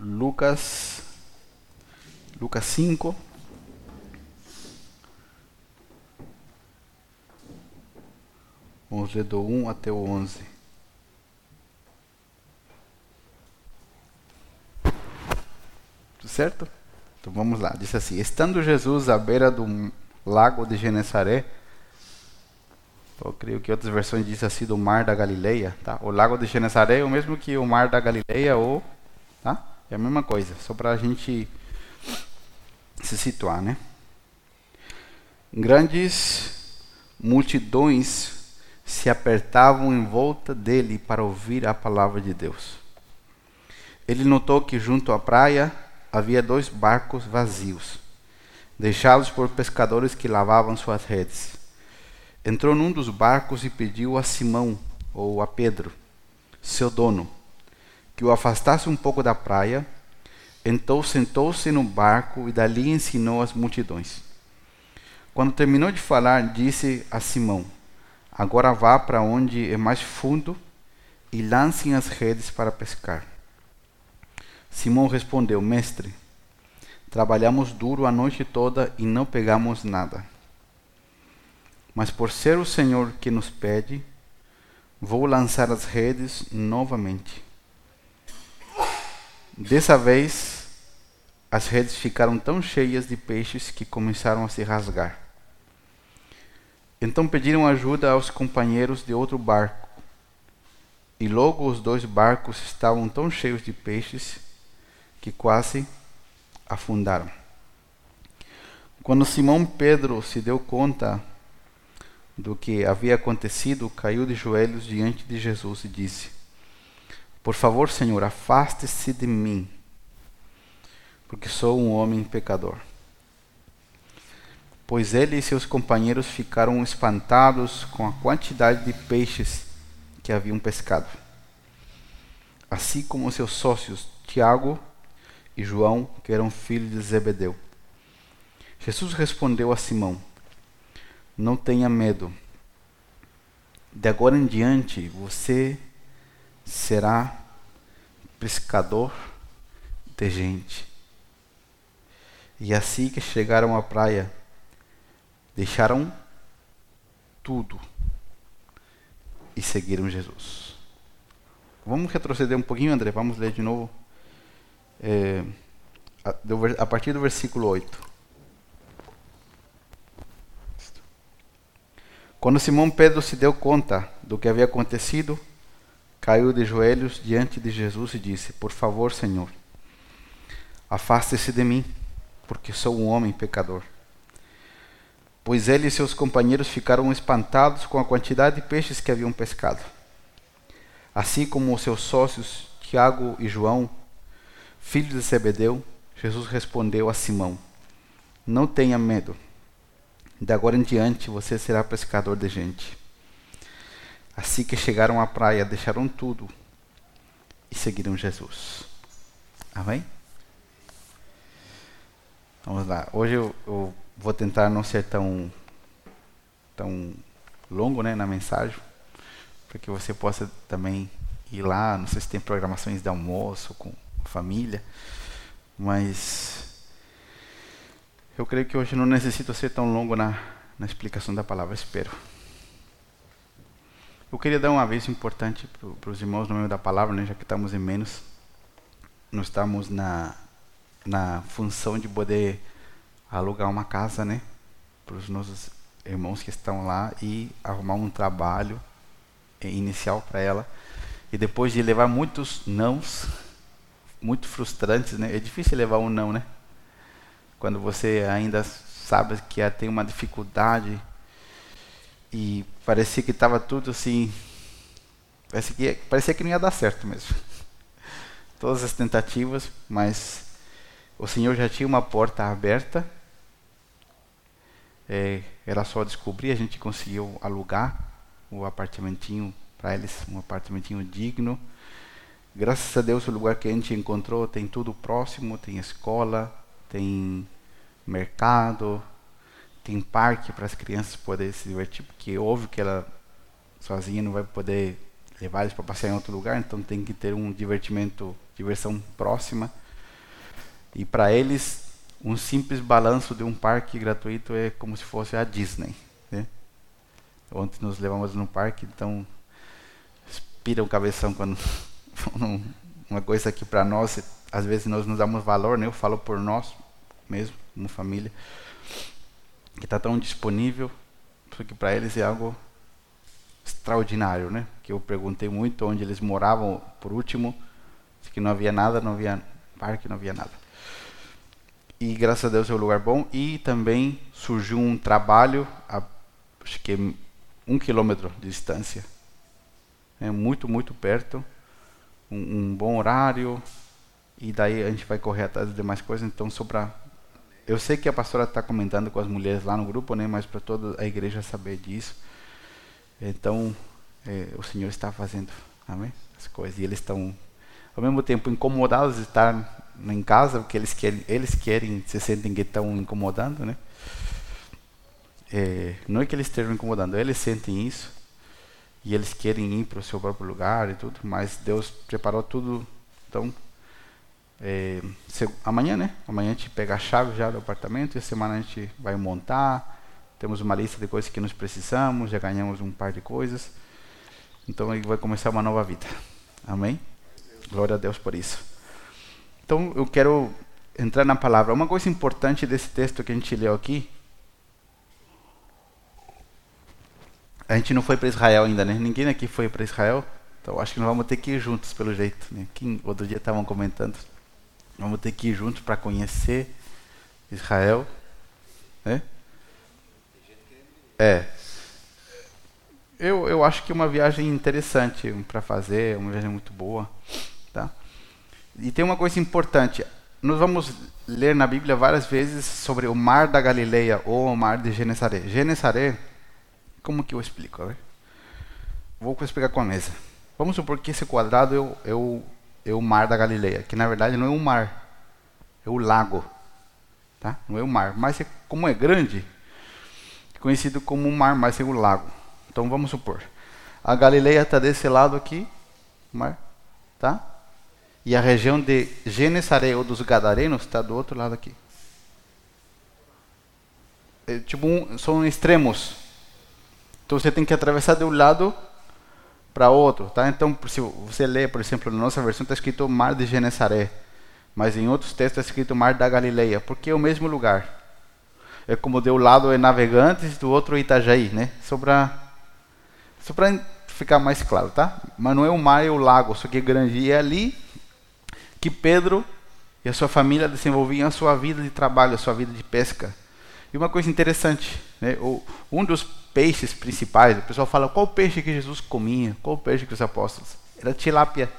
Lucas, Lucas 5. Vamos ler do 1 até o 11. Tudo certo? Então vamos lá. Diz assim: Estando Jesus à beira do lago de Genezaré, eu creio que outras versões dizem assim do mar da Galileia, tá? O lago de Genezaré é o mesmo que o mar da Galileia ou, tá? É a mesma coisa, só para a gente se situar, né? Grandes multidões se apertavam em volta dele para ouvir a palavra de Deus. Ele notou que junto à praia havia dois barcos vazios, deixados por pescadores que lavavam suas redes. Entrou num dos barcos e pediu a Simão, ou a Pedro, seu dono, que o afastasse um pouco da praia. Então sentou-se no barco e dali ensinou as multidões. Quando terminou de falar, disse a Simão: Agora vá para onde é mais fundo e lancem as redes para pescar. Simão respondeu: Mestre, trabalhamos duro a noite toda e não pegamos nada. Mas por ser o Senhor que nos pede, vou lançar as redes novamente. Dessa vez, as redes ficaram tão cheias de peixes que começaram a se rasgar. Então pediram ajuda aos companheiros de outro barco. E logo os dois barcos estavam tão cheios de peixes que quase afundaram. Quando Simão Pedro se deu conta do que havia acontecido, caiu de joelhos diante de Jesus e disse: Por favor, Senhor, afaste-se de mim, porque sou um homem pecador. Pois ele e seus companheiros ficaram espantados com a quantidade de peixes que haviam pescado. Assim como seus sócios Tiago e João, que eram filhos de Zebedeu. Jesus respondeu a Simão: Não tenha medo. De agora em diante você será pescador de gente. E assim que chegaram à praia, deixaram tudo e seguiram Jesus. Vamos retroceder um pouquinho, André? Vamos ler de novo é, a, partir do versículo 8. Quando Simão Pedro se deu conta do que havia acontecido, caiu de joelhos diante de Jesus e disse: Por favor, Senhor, afaste-se de mim, porque sou um homem pecador. Pois ele e seus companheiros ficaram espantados com a quantidade de peixes que haviam pescado. Assim como os seus sócios Tiago e João filho de Zebedeu, Jesus respondeu a Simão: Não tenha medo. De agora em diante você será pescador de gente. Assim que chegaram à praia, deixaram tudo e seguiram Jesus. Amém? Vamos lá. Hoje eu, eu vou tentar não ser tão tão longo, né, na mensagem, para que você possa também ir lá. Não sei se tem programações de almoço com família, mas eu creio que hoje não necessito ser tão longo na, na explicação da palavra, espero. Eu queria dar um aviso importante para os irmãos no meio da palavra, né, já que estamos em menos. Nós estamos na, na função de poder alugar uma casa, né, para os nossos irmãos que estão lá e arrumar um trabalho inicial para ela. E depois de levar muitos nãos, muito frustrantes, né? É difícil levar um não, né? Quando você ainda sabe que tem uma dificuldade e parecia que estava tudo assim, parecia que, parecia que não ia dar certo mesmo. Todas as tentativas, mas o Senhor já tinha uma porta aberta. É, era só descobrir, a gente conseguiu alugar o apartamentinho para eles, um apartamentinho digno Graças a Deus, o lugar que a gente encontrou tem tudo próximo, tem escola, tem mercado, tem parque para as crianças poderem se divertir, porque é óbvio que ela sozinha não vai poder levar eles para passear em outro lugar, então tem que ter um divertimento, diversão próxima. E para eles, um simples balanço de um parque gratuito é como se fosse a Disney. Né? Ontem nos levamos no parque, então espira o cabeção quando uma coisa que para nós, às vezes nós nos damos valor, né? eu falo por nós mesmo, como família, que está tão disponível, porque para eles é algo extraordinário, né? Que eu perguntei muito onde eles moravam por último, que não havia nada, não havia parque, não havia nada. E graças a Deus é um lugar bom. E também surgiu um trabalho, a, acho que um quilômetro de distância, é muito muito perto, um, um bom horário. E daí a gente vai correr atrás de demais coisas. Então só para eu sei que a pastora está comentando com as mulheres lá no grupo, né? Mas para toda a igreja saber disso. Então, é, o Senhor está fazendo, amém? As coisas e eles estão, ao mesmo tempo, incomodados de estar em casa, porque eles querem, eles querem, se sentem que estão incomodando, né? É, não é que eles estejam incomodando, eles sentem isso e eles querem ir para o seu próprio lugar e tudo, mas Deus preparou tudo, então é, amanhã, né? Amanhã a gente pega a chave já do apartamento e a semana a gente vai montar. Temos uma lista de coisas que nós precisamos, já ganhamos um par de coisas. Então aí vai começar uma nova vida. Amém? Glória a Deus por isso. Então eu quero entrar na palavra. Uma coisa importante desse texto que a gente leu aqui. A gente não foi para Israel ainda, né? Ninguém aqui foi para Israel. Então acho que nós vamos ter que ir juntos, pelo jeito. Né? Quem outro dia estavam comentando. Vamos ter que ir juntos para conhecer Israel. Né? É. Eu, eu acho que é uma viagem interessante para fazer, uma viagem muito boa. Tá? E tem uma coisa importante. Nós vamos ler na Bíblia várias vezes sobre o Mar da Galileia ou o Mar de Genesaré. Genesaré, como que eu explico? Vou explicar com a mesa. Vamos supor que esse quadrado é o, é o mar da Galileia, que na verdade não é um mar, é o lago, tá? Não é o mar, mas é, como é grande, conhecido como um mar, mas é o lago. Então vamos supor, a Galileia está desse lado aqui, mar, tá? E a região de Genesaré ou dos Gadarenos está do outro lado aqui. É, tipo um, são extremos. Então você tem que atravessar de um lado para outro, tá? Então, se você lê, por exemplo, na nossa versão está escrito Mar de Genesaré, mas em outros textos está escrito Mar da Galileia, porque é o mesmo lugar. É como de um lado é Navegantes, do outro é Itajaí, né? Só para só para ficar mais claro, tá? Mas não é o mar, é o lago, só que é grande. E é ali que Pedro e a sua família desenvolviam a sua vida de trabalho, a sua vida de pesca. E uma coisa interessante, né? Um dos peixes principais. O pessoal fala qual peixe que Jesus comia, qual peixe que os apóstolos. Era tilápia.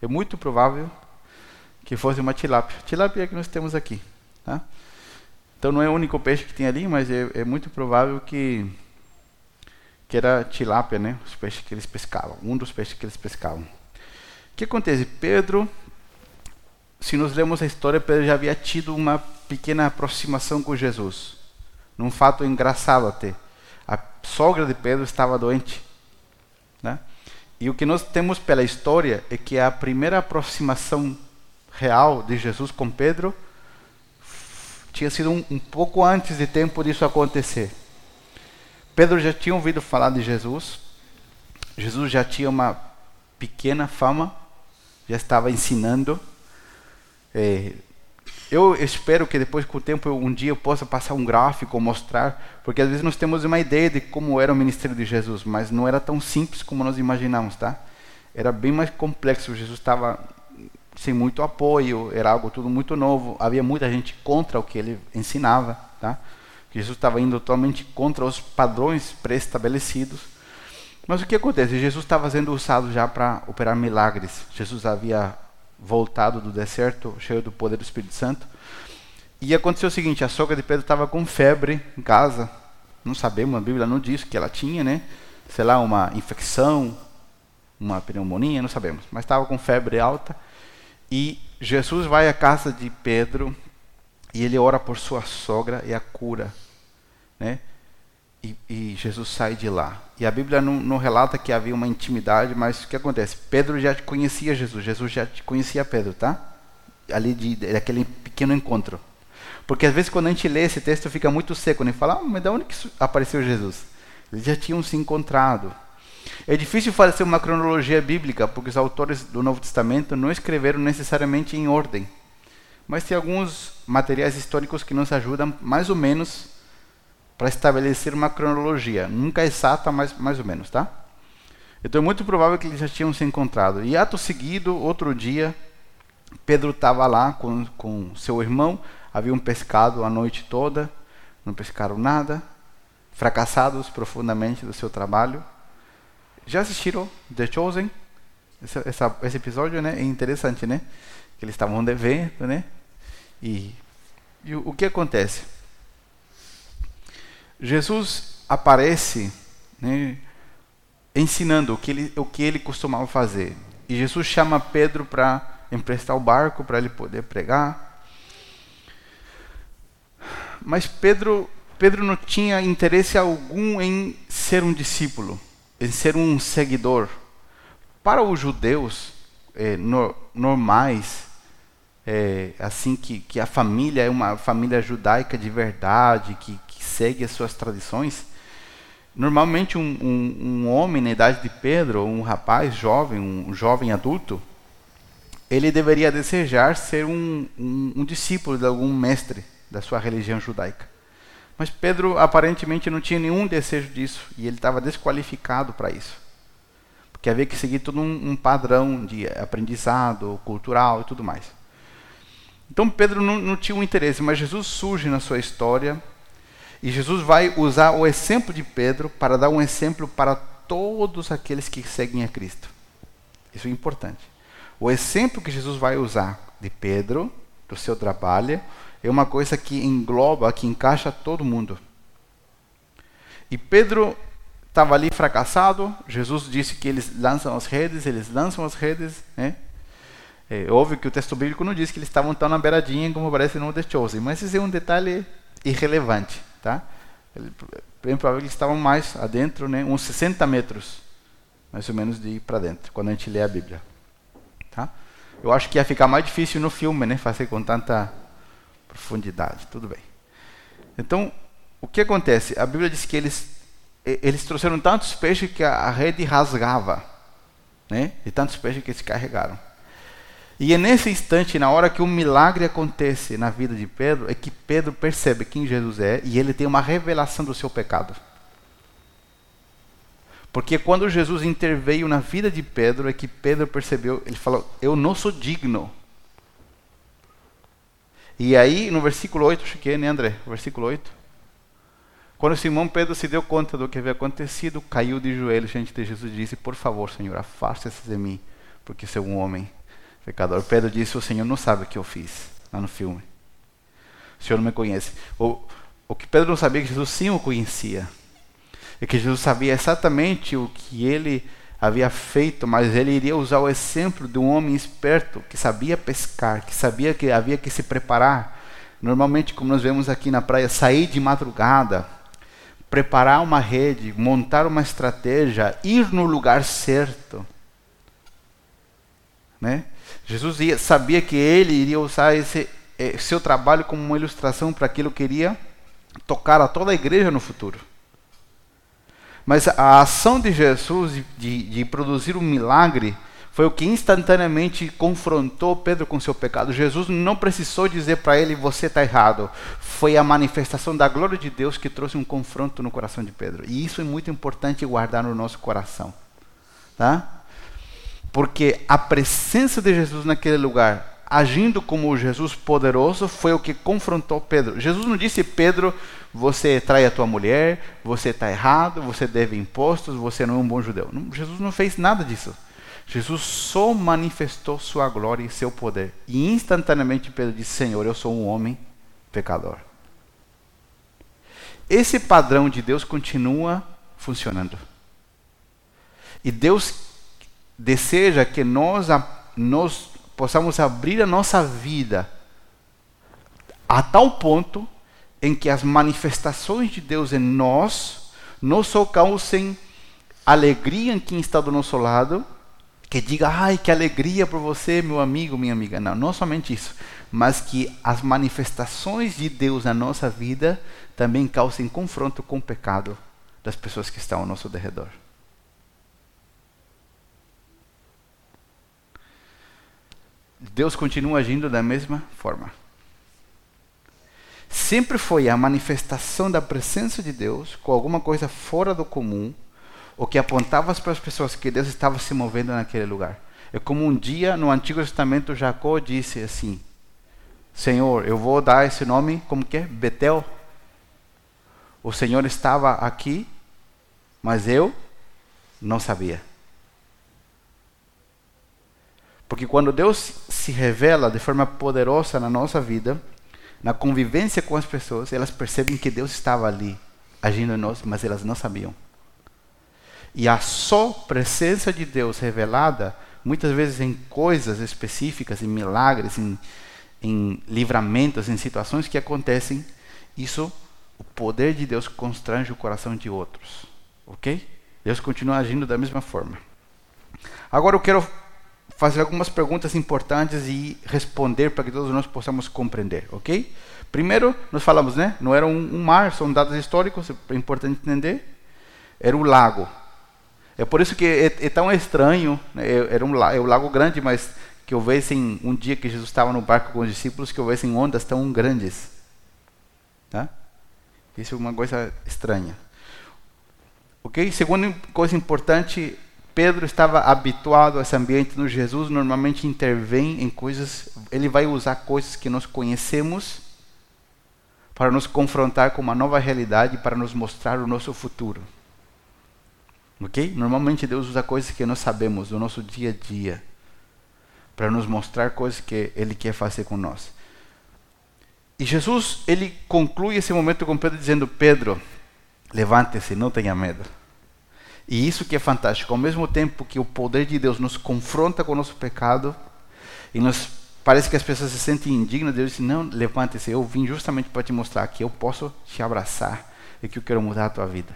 É muito provável que fosse uma tilápia. Tilápia é que nós temos aqui. Tá? Então não é o único peixe que tem ali, mas é, é muito provável que que era tilápia, né? Os peixes que eles pescavam, um dos peixes que eles pescavam. O que acontece? Pedro, se nós lemos a história, Pedro já havia tido uma pequena aproximação com Jesus, num fato engraçado até sogra de Pedro estava doente. Né? E o que nós temos pela história é que a primeira aproximação real de Jesus com Pedro tinha sido um, um pouco antes de tempo disso acontecer. Pedro já tinha ouvido falar de Jesus, Jesus já tinha uma pequena fama, já estava ensinando. É, eu espero que depois, com o tempo, um dia eu possa passar um gráfico, mostrar, porque às vezes nós temos uma ideia de como era o ministério de Jesus, mas não era tão simples como nós imaginamos, tá? Era bem mais complexo. Jesus estava sem muito apoio, era algo tudo muito novo. Havia muita gente contra o que ele ensinava, tá? Jesus estava indo totalmente contra os padrões pré-estabelecidos. Mas o que acontece? Jesus estava sendo usado já para operar milagres. Jesus havia voltado do deserto, cheio do poder do Espírito Santo. E aconteceu o seguinte: a sogra de Pedro estava com febre em casa. Não sabemos, a Bíblia não diz que ela tinha, né? Sei lá, uma infecção, uma pneumonia, não sabemos. Mas estava com febre alta. E Jesus vai à casa de Pedro e ele ora por sua sogra e a cura, né? E, e, Jesus sai de lá. E a Bíblia não, não, relata que havia uma intimidade, mas o que acontece? Pedro já conhecia Jesus, Jesus já conhecia Pedro, tá? ali de, daquele pequeno encontro. Porque às vezes quando a gente lê esse texto fica muito seco, né? Fala, ah, mas de onde que apareceu Jesus? Eles já tinham se encontrado. É difícil fazer uma cronologia bíblica, porque os autores do Novo Testamento não escreveram necessariamente em ordem. Mas tem alguns materiais históricos que nos ajudam mais ou menos para estabelecer uma cronologia. Nunca exata, mas mais ou menos, tá? Então é muito provável que eles já tinham se encontrado. E ato seguido, outro dia, Pedro estava lá com, com seu irmão, haviam pescado a noite toda, não pescaram nada, fracassados profundamente do seu trabalho. Já assistiram The Chosen? Esse, essa, esse episódio né, é interessante, né? Que eles estavam devendo, né? E, e o, que acontece? Jesus aparece né, ensinando o que, ele, o que ele costumava fazer. E Jesus chama Pedro para emprestar o barco para ele poder pregar. Mas Pedro, Pedro não tinha interesse algum em ser um discípulo, em ser um seguidor. Para os judeus é, no, normais, é, assim que, que a família é uma família judaica de verdade, que segue as suas tradições, normalmente um, um, um, homem na idade de Pedro, um rapaz jovem, um jovem adulto, ele deveria desejar ser um, um discípulo de algum mestre da sua religião judaica. Mas Pedro aparentemente não tinha nenhum desejo disso e ele estava desqualificado para isso. Porque havia que seguir todo um, um padrão de aprendizado cultural e tudo mais. Então Pedro não, não tinha um interesse, mas Jesus surge na sua história e Jesus vai usar o exemplo de Pedro para dar um exemplo para todos aqueles que seguem a Cristo. Isso é importante. O exemplo que Jesus vai usar de Pedro, do seu trabalho, é uma coisa que engloba, que encaixa todo mundo. E Pedro estava ali fracassado. Jesus disse que eles lançam as redes, eles lançam as redes, né? É óbvio que o texto bíblico não diz que eles estavam tão na beiradinha como parece no The Chosen, mas esse é um detalhe irrelevante, tá? É bem provável que eles estavam mais adentro, né? Uns 60 metros, mais ou menos, de ir para dentro, quando a gente lê a Bíblia, tá? Eu acho que ia ficar mais difícil no filme, né? Fazer com tanta profundidade, tudo bem. Então, o que acontece? A Bíblia diz que eles eles trouxeram tantos peixes que a rede rasgava, né? E tantos peixes que eles carregaram. E é nesse instante, na hora que um milagre acontece na vida de Pedro, é que Pedro percebe quem Jesus é e ele tem uma revelação do seu pecado. Porque quando Jesus interveio na vida de Pedro, é que Pedro percebeu, ele falou: Eu não sou digno. E aí, no versículo 8, acho que é, né, André? Versículo 8. Quando Simão Pedro se deu conta do que havia acontecido, caiu de joelhos diante de Jesus e disse: Por favor, Senhor, afaste-se de mim, porque sou um homem pecador. Pedro disse: O Senhor não sabe o que eu fiz lá no filme. O Senhor não me conhece. O, o que Pedro não sabia é que Jesus sim o conhecia. É que Jesus sabia exatamente o que ele havia feito, mas ele iria usar o exemplo de um homem esperto que sabia pescar, que sabia que havia que se preparar. Normalmente, como nós vemos aqui na praia, sair de madrugada, preparar uma rede, montar uma estratégia, ir no lugar certo. Né? Jesus ia, sabia que ele iria usar esse eh, seu trabalho como uma ilustração para aquilo que iria tocar a toda a igreja no futuro. Mas a ação de Jesus de, de produzir um milagre foi o que instantaneamente confrontou Pedro com seu pecado. Jesus não precisou dizer para ele: Você está errado. Foi a manifestação da glória de Deus que trouxe um confronto no coração de Pedro. E isso é muito importante guardar no nosso coração. Tá? Porque a presença de Jesus naquele lugar, agindo como Jesus poderoso, foi o que confrontou Pedro. Jesus não disse, Pedro, você trai a tua mulher, você está errado, você deve impostos, você não é um bom judeu. Não, Jesus não fez nada disso. Jesus só manifestou sua glória e seu poder. E instantaneamente Pedro disse: Senhor, eu sou um homem pecador. Esse padrão de Deus continua funcionando. E Deus deseja que nós, nós possamos abrir a nossa vida a tal ponto em que as manifestações de Deus em nós não só causem alegria em quem está do nosso lado, que diga, ai, que alegria por você, meu amigo, minha amiga. Não, não somente isso, mas que as manifestações de Deus na nossa vida também causem confronto com o pecado das pessoas que estão ao nosso derredor. Deus continua agindo da mesma forma. Sempre foi a manifestação da presença de Deus com alguma coisa fora do comum, o que apontava para as pessoas que Deus estava se movendo naquele lugar. É como um dia no Antigo Testamento Jacó disse assim: Senhor, eu vou dar esse nome como que é? Betel. O Senhor estava aqui, mas eu não sabia. Porque quando Deus se revela de forma poderosa na nossa vida, na convivência com as pessoas, elas percebem que Deus estava ali, agindo em nós, mas elas não sabiam. E a só presença de Deus revelada, muitas vezes em coisas específicas, em milagres, em, em livramentos, em situações que acontecem, isso, o poder de Deus constrange o coração de outros. Ok? Deus continua agindo da mesma forma. Agora eu quero fazer algumas perguntas importantes e responder para que todos nós possamos compreender, ok? Primeiro, nós falamos, né? Não era um, um mar, são dados históricos, é importante entender. Era um lago. É por isso que é, é tão estranho, né? É, era um é um lago grande, mas que houvessem um dia que Jesus estava no barco com os discípulos, que houvessem ondas tão grandes. Tá? Isso é uma coisa estranha. Ok? Segunda coisa importante Pedro estava habituado a esse ambiente no Jesus, normalmente intervém em coisas, ele vai usar coisas que nós conhecemos para nos confrontar com uma nova realidade, para nos mostrar o nosso futuro. Ok? Normalmente Deus usa coisas que nós sabemos do nosso dia a dia para nos mostrar coisas que Ele quer fazer com nós. E Jesus, ele conclui esse momento com Pedro dizendo: Pedro, levante-se, não tenha medo. E isso que é fantástico, ao mesmo tempo que o poder de Deus nos confronta com o nosso pecado e nos parece que as pessoas se sentem indignas, Deus diz: "Não, levante-se, eu vim justamente para te mostrar que eu posso te abraçar e que eu quero mudar a tua vida".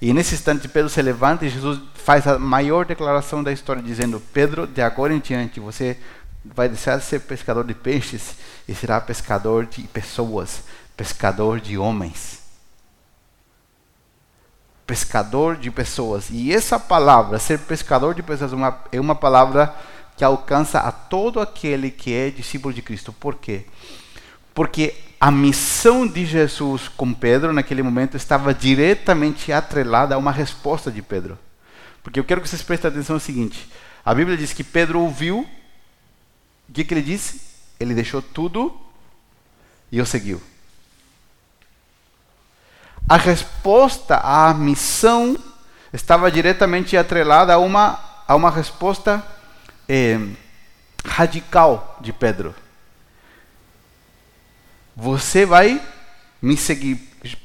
E nesse instante Pedro se levanta e Jesus faz a maior declaração da história dizendo: "Pedro, de agora em diante você vai deixar de ser pescador de peixes e será pescador de pessoas, pescador de homens" pescador de pessoas. E essa palavra, ser pescador de pessoas, é uma, é uma palavra que alcança a todo aquele que é discípulo de Cristo. Por quê? Porque a missão de Jesus com Pedro naquele momento estava diretamente atrelada a uma resposta de Pedro. Porque eu quero que vocês prestem atenção no seguinte: a Bíblia diz que Pedro ouviu, o que, que ele disse? Ele deixou tudo e o seguiu a resposta à missão estava diretamente atrelada a uma, a uma resposta eh, radical de Pedro. Você vai me seguir.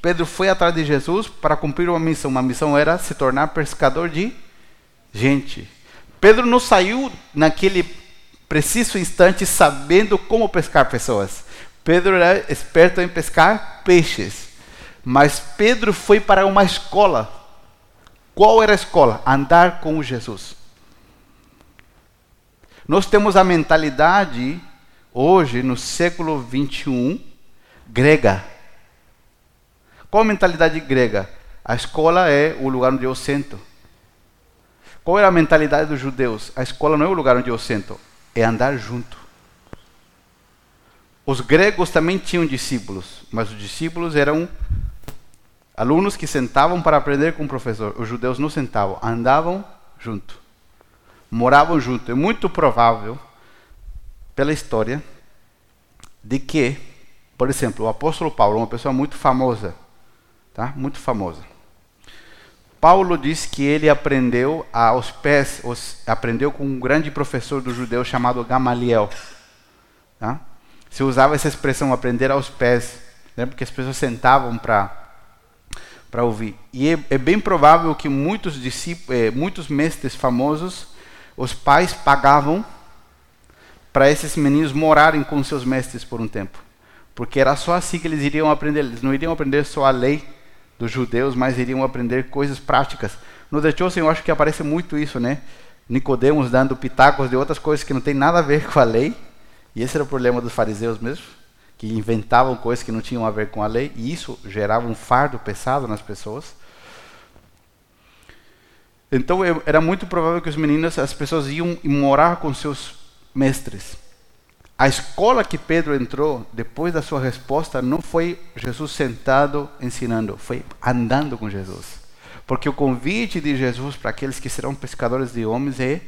Pedro foi atrás de Jesus para cumprir uma missão. Uma missão era se tornar pescador de gente. Pedro não saiu naquele preciso instante sabendo como pescar pessoas. Pedro era esperto em pescar peixes. Mas Pedro foi para uma escola. Qual era a escola? Andar com Jesus. Nós temos a mentalidade, hoje, no século 21, grega. Qual a mentalidade grega? A escola é o lugar onde eu sento. Qual era a mentalidade dos judeus? A escola não é o lugar onde eu sento, é andar junto. Os gregos também tinham discípulos, mas os discípulos eram Alunos que sentavam para aprender com o professor. Os judeus não sentavam, andavam junto. Moravam junto. É muito provável, pela história, de que, por exemplo, o apóstolo Paulo, uma pessoa muito famosa, tá? Muito famosa. Paulo diz que ele aprendeu aos pés, os, aprendeu com um grande professor do judeu chamado Gamaliel. Tá? Se usava essa expressão aprender aos pés, né? porque as pessoas sentavam para para ouvir. E é, é, bem provável que muitos discípulos, é, muitos mestres famosos, os pais pagavam para esses meninos morarem com seus mestres por um tempo, porque era só assim que eles iriam aprender. Eles não iriam aprender só a lei dos judeus, mas iriam aprender coisas práticas. No The Chosen eu acho que aparece muito isso, né? Nicodemos dando pitacos de outras coisas que não tem nada a ver com a lei. E esse era o problema dos fariseus mesmo, que inventavam coisas que não tinham a ver com a lei, e isso gerava um fardo pesado nas pessoas. Então era muito provável que os meninos, as pessoas iam morar com seus mestres. A escola que Pedro entrou depois da sua resposta não foi Jesus sentado ensinando, foi andando com Jesus. Porque o convite de Jesus para aqueles que serão pescadores de homens é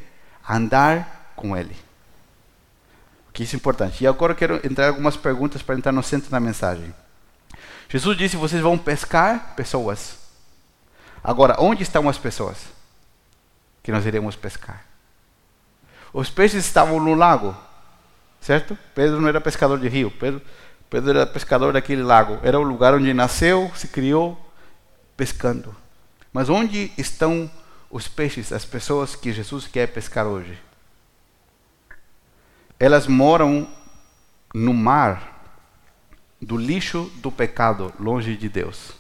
andar com Ele. Que isso é importante. E agora eu quero entrar algumas perguntas para entrar no centro da mensagem. Jesus disse: vocês vão pescar pessoas. Agora, onde estão as pessoas que nós iremos pescar? Os peixes estavam no lago, certo? Pedro não era pescador de rio, Pedro, Pedro era pescador daquele lago. Era o lugar onde nasceu, se criou, pescando. Mas onde estão os peixes, as pessoas que Jesus quer pescar hoje? Elas moram no mar do lixo do pecado, longe de Deus.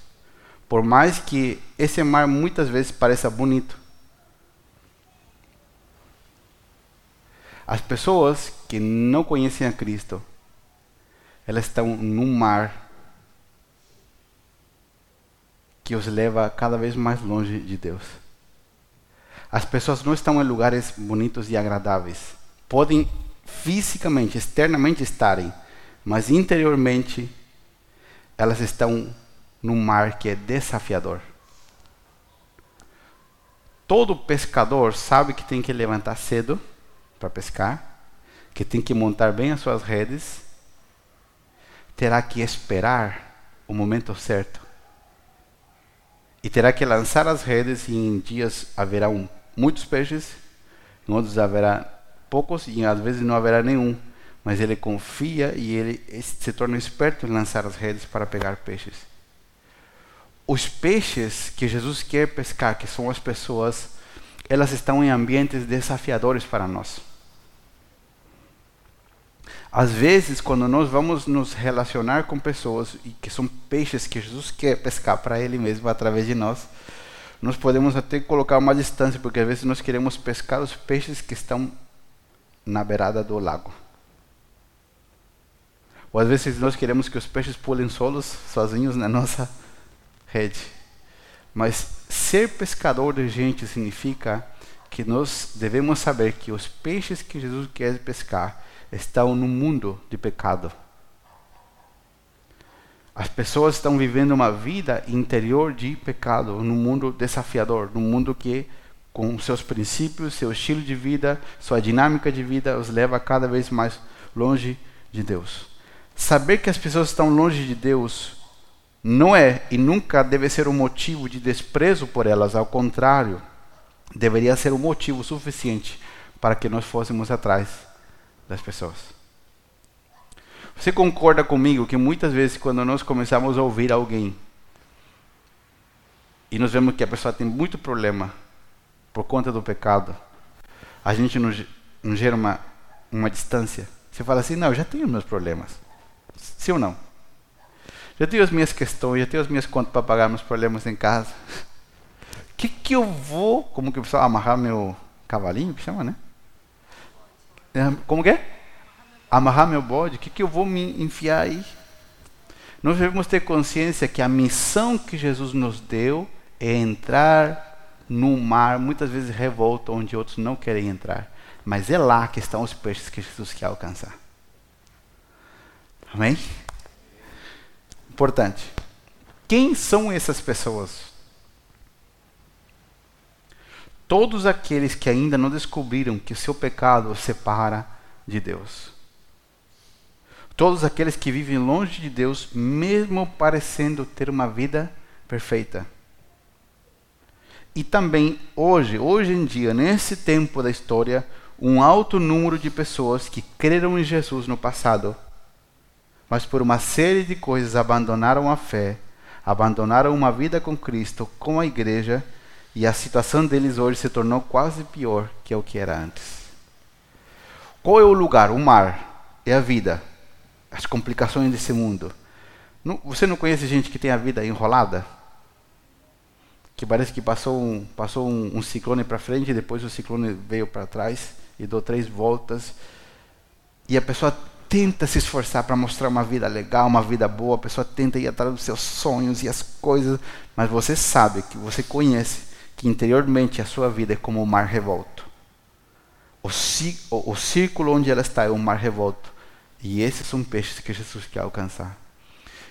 Por mais que esse mar muitas vezes pareça bonito. As pessoas que não conhecem a Cristo, elas estão no mar que os leva cada vez mais longe de Deus. As pessoas não estão em lugares bonitos e agradáveis. Podem fisicamente, externamente estarem, mas interiormente elas estão num mar que é desafiador. Todo pescador sabe que tem que levantar cedo para pescar, que tem que montar bem as suas redes, terá que esperar o momento certo e terá que lançar as redes e em dias haverá um, muitos peixes, em outros haverá poucos e às vezes não haverá nenhum. Mas ele confia e ele se torna esperto em lançar as redes para pegar peixes. Os peixes que Jesus quer pescar, que são as pessoas, elas estão em ambientes desafiadores para nós. Às vezes, quando nós vamos nos relacionar com pessoas e que são peixes que Jesus quer pescar para Ele mesmo através de nós, nós podemos até colocar uma distância, porque às vezes nós queremos pescar os peixes que estão na beirada do lago. Ou às vezes nós queremos que os peixes pulem solos, sozinhos na nossa rede. Mas ser pescador de gente significa que nós devemos saber que os peixes que Jesus quer pescar estão no mundo de pecado. As pessoas estão vivendo uma vida interior de pecado, num mundo desafiador, num mundo que, com seus princípios, seu estilo de vida, sua dinâmica de vida, os leva cada vez mais longe de Deus. Saber que as pessoas estão longe de Deus não é e nunca deve ser um motivo de desprezo por elas, ao contrário, deveria ser um motivo suficiente para que nós fôssemos atrás das pessoas. Você concorda comigo que muitas vezes, quando nós começamos a ouvir alguém e nós vemos que a pessoa tem muito problema por conta do pecado, a gente não, não gera uma, uma distância? Você fala assim: não, eu já tenho meus problemas. Sim ou não? Já tenho as minhas questões, já tenho as minhas contas para pagar meus problemas em casa. O que, que eu vou, como que o pessoal amarrar meu cavalinho, que chama, né? É, como que é? Amarrar meu bode? O que, que eu vou me enfiar aí? Nós devemos ter consciência que a missão que Jesus nos deu é entrar no mar, muitas vezes revolto, onde outros não querem entrar. Mas é lá que estão os peixes que Jesus quer alcançar. Amém? Importante. Quem são essas pessoas? todos aqueles que ainda não descobriram que o seu pecado os separa de Deus. Todos aqueles que vivem longe de Deus, mesmo parecendo ter uma vida perfeita. E também hoje, hoje em dia, nesse tempo da história, um alto número de pessoas que creram em Jesus no passado, mas por uma série de coisas abandonaram a fé, abandonaram uma vida com Cristo, com a igreja e a situação deles hoje se tornou quase pior que o que era antes. Qual é o lugar? O mar. É a vida. As complicações desse mundo. Você não conhece gente que tem a vida enrolada? Que parece que passou um, passou um, um ciclone para frente, depois o ciclone veio para trás e deu três voltas. E a pessoa tenta se esforçar para mostrar uma vida legal, uma vida boa, a pessoa tenta ir atrás dos seus sonhos e as coisas, mas você sabe que você conhece que interiormente a sua vida é como um mar revolto. O, o, o círculo onde ela está é um mar revolto. E esses são peixes que Jesus quer alcançar.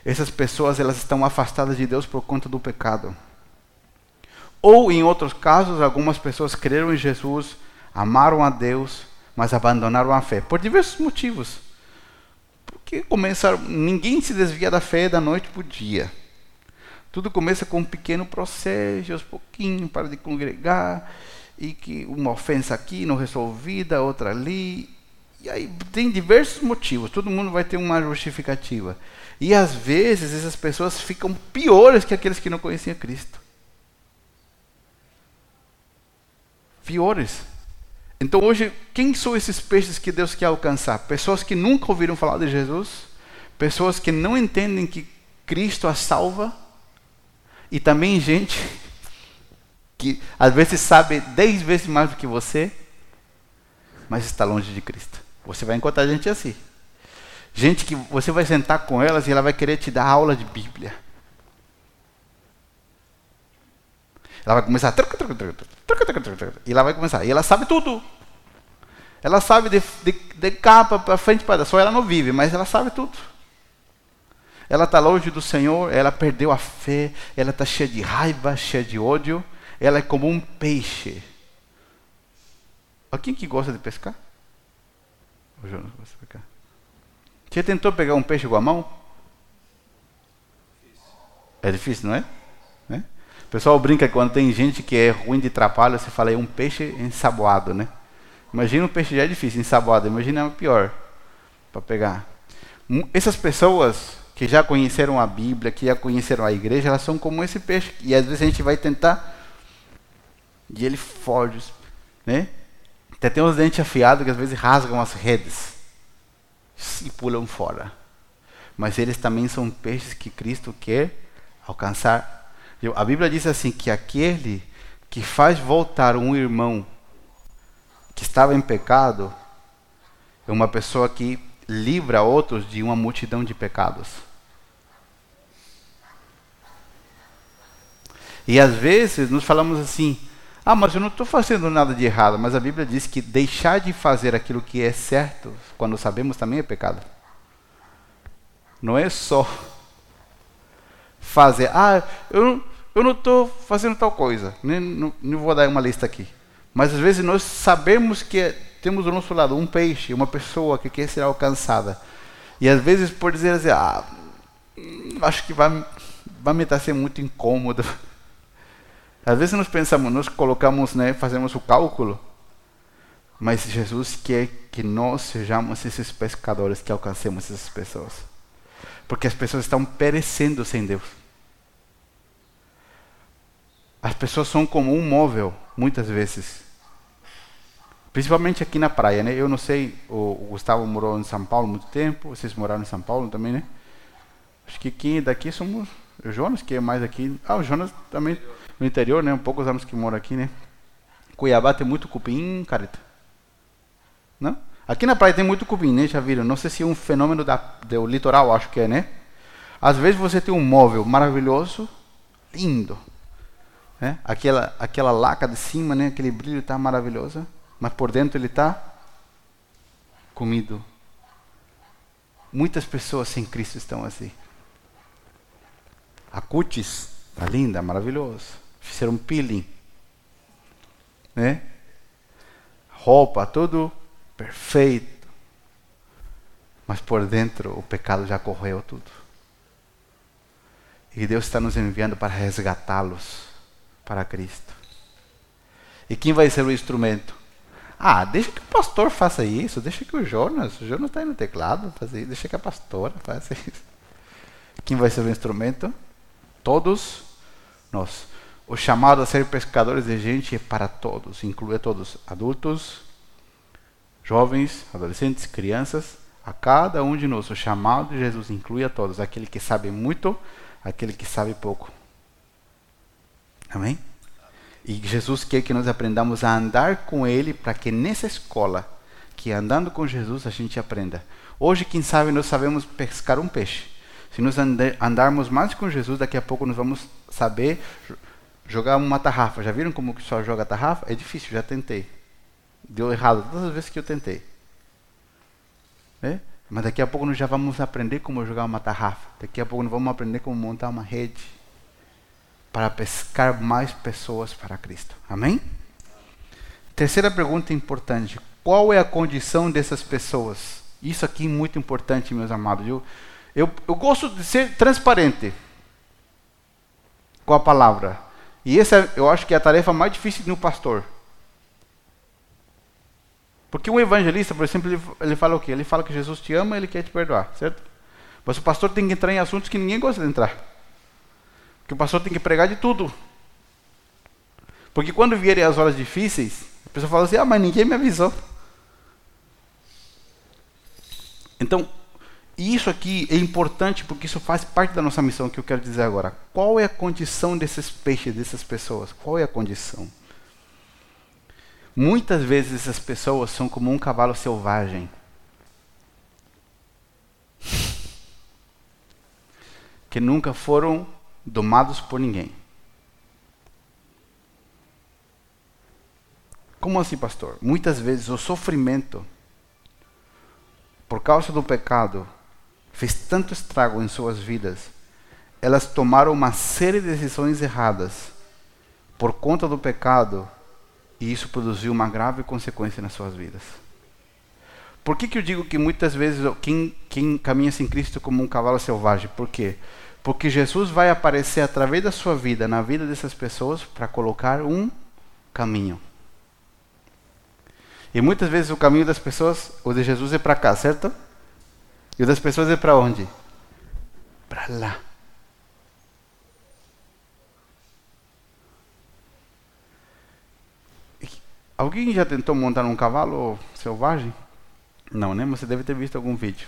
Essas pessoas elas estão afastadas de Deus por conta do pecado. Ou, em outros casos, algumas pessoas creram em Jesus, amaram a Deus, mas abandonaram a fé, por diversos motivos. Porque começaram, ninguém se desvia da fé da noite para o dia. Tudo começa com um pequeno processo, aos pouquinhos, para de congregar, e que uma ofensa aqui não resolvida, outra ali. E aí tem diversos motivos, todo mundo vai ter uma justificativa. E às vezes essas pessoas ficam piores que aqueles que não conheciam Cristo. Piores. Então hoje, quem são esses peixes que Deus quer alcançar? Pessoas que nunca ouviram falar de Jesus, pessoas que não entendem que Cristo as salva, e também gente que às vezes sabe dez vezes mais do que você, mas está longe de Cristo. Você vai encontrar gente assim. Gente que você vai sentar com elas e ela vai querer te dar aula de Bíblia. Ela vai começar. E ela vai começar. E ela sabe tudo. Ela sabe de, de, de capa para frente para Só ela não vive, mas ela sabe tudo. Ela está longe do Senhor, ela perdeu a fé, ela está cheia de raiva, cheia de ódio. Ela é como um peixe. Quem que gosta de pescar? O Jonas gosta de pescar. Você tentou pegar um peixe com a mão? É difícil, não é? O pessoal brinca que quando tem gente que é ruim de trapalho, você fala, é um peixe ensaboado, né? Imagina um peixe já é difícil, ensaboado. Imagina o pior para pegar. Essas pessoas que já conheceram a Bíblia, que já conheceram a igreja, elas são como esse peixe. E às vezes a gente vai tentar e ele foge, né? Até tem uns dentes afiados que às vezes rasgam as redes e pulam fora. Mas eles também são peixes que Cristo quer alcançar a Bíblia diz assim que aquele que faz voltar um irmão que estava em pecado é uma pessoa que livra outros de uma multidão de pecados. E às vezes nós falamos assim: ah, mas eu não estou fazendo nada de errado. Mas a Bíblia diz que deixar de fazer aquilo que é certo, quando sabemos também é pecado. Não é só fazer. Ah, eu, eu não estou fazendo tal coisa. Nem, não, vou dar uma lista aqui. Mas às vezes nós sabemos que temos do nosso lado um peixe, uma pessoa que quer ser alcançada. E às vezes por dizer assim, ah, acho que vai, vai me sendo muito incômodo. Às vezes nós pensamos, nós colocamos, né, fazemos o cálculo, mas Jesus quer que nós sejamos esses pescadores que alcancemos essas pessoas. Porque as pessoas estão perecendo sem Deus. As pessoas são como um móvel, muitas vezes. Principalmente aqui na praia, né? Eu não sei, o, Gustavo morou em São Paulo muito tempo, vocês moraram em São Paulo também, né? Acho que aqui daqui somos o Jonas, que é mais aqui. Ah, o Jonas também no interior, né? Um poucos anos que mora aqui, né? Cuiabá tem muito cupim, careta. Não? Aqui na praia tem muito cupim, né? Já viram? Não sei se é um fenômeno da, do litoral, acho que é, né? Às vezes você tem um móvel maravilhoso, lindo. Né? Aquela, aquela laca de cima, né? aquele brilho está maravilhoso, mas por dentro ele está comido. Muitas pessoas sem Cristo estão assim. A cutis está linda, maravilhoso. Fizeram peeling. Né? Roupa, tudo perfeito. Mas por dentro o pecado já correu tudo. E Deus está nos enviando para resgatá-los para Cristo. E quem vai ser o instrumento? Ah, deixa que o pastor faça isso, deixa que o Jonas, o Jonas está aí no teclado, fazer isso, deixa que a pastora faça isso. Quem vai ser o instrumento? Todos nós. O chamado a ser pescadores de gente é para todos, inclui todos, adultos, jovens, adolescentes, crianças, a cada um de nós. O chamado de Jesus inclui a todos, aquele que sabe muito, aquele que sabe pouco. Amém? E Jesus quer que nós aprendamos a andar com Ele para que nessa escola, que andando com Jesus a gente aprenda. Hoje, quem sabe, nós sabemos pescar um peixe. Se nós andarmos mais com Jesus, daqui a pouco nós vamos saber jogar uma tarrafa. Já viram como que só joga tarrafa? É difícil, já tentei. Deu errado todas as vezes que eu tentei. É? Mas daqui a pouco nós já vamos aprender como jogar uma tarrafa. Daqui a pouco nós vamos aprender como montar uma rede para pescar mais pessoas para Cristo. Amém? Terceira pergunta importante: qual é a condição dessas pessoas? Isso aqui é muito importante, meus amados. Eu, eu, eu gosto de ser transparente com a palavra. E essa eu acho que é a tarefa mais difícil de um pastor. Porque um evangelista, por exemplo, ele, ele fala o quê? Ele fala que Jesus te ama e ele quer te perdoar, certo? Mas o pastor tem que entrar em assuntos que ninguém gosta de entrar. Porque o pastor tem que pregar de tudo. Porque quando vierem as horas difíceis, a pessoa fala assim: ah, mas ninguém me avisou. Então, isso aqui é importante porque isso faz parte da nossa missão que eu quero dizer agora. Qual é a condição desses peixes, dessas pessoas? Qual é a condição? Muitas vezes essas pessoas são como um cavalo selvagem. Que nunca foram domados por ninguém. Como assim, pastor? Muitas vezes o sofrimento, por causa do pecado, fez tanto estrago em suas vidas, elas tomaram uma série de decisões erradas por conta do pecado e isso produziu uma grave consequência nas suas vidas. Por que, que eu digo que muitas vezes quem, quem caminha sem Cristo como um cavalo selvagem? Por quê? Porque Jesus vai aparecer através da sua vida, na vida dessas pessoas, para colocar um caminho. E muitas vezes o caminho das pessoas, o de Jesus é para cá, certo? E o das pessoas é para onde? Para lá. Alguém já tentou montar um cavalo selvagem? Não, né? Você deve ter visto algum vídeo.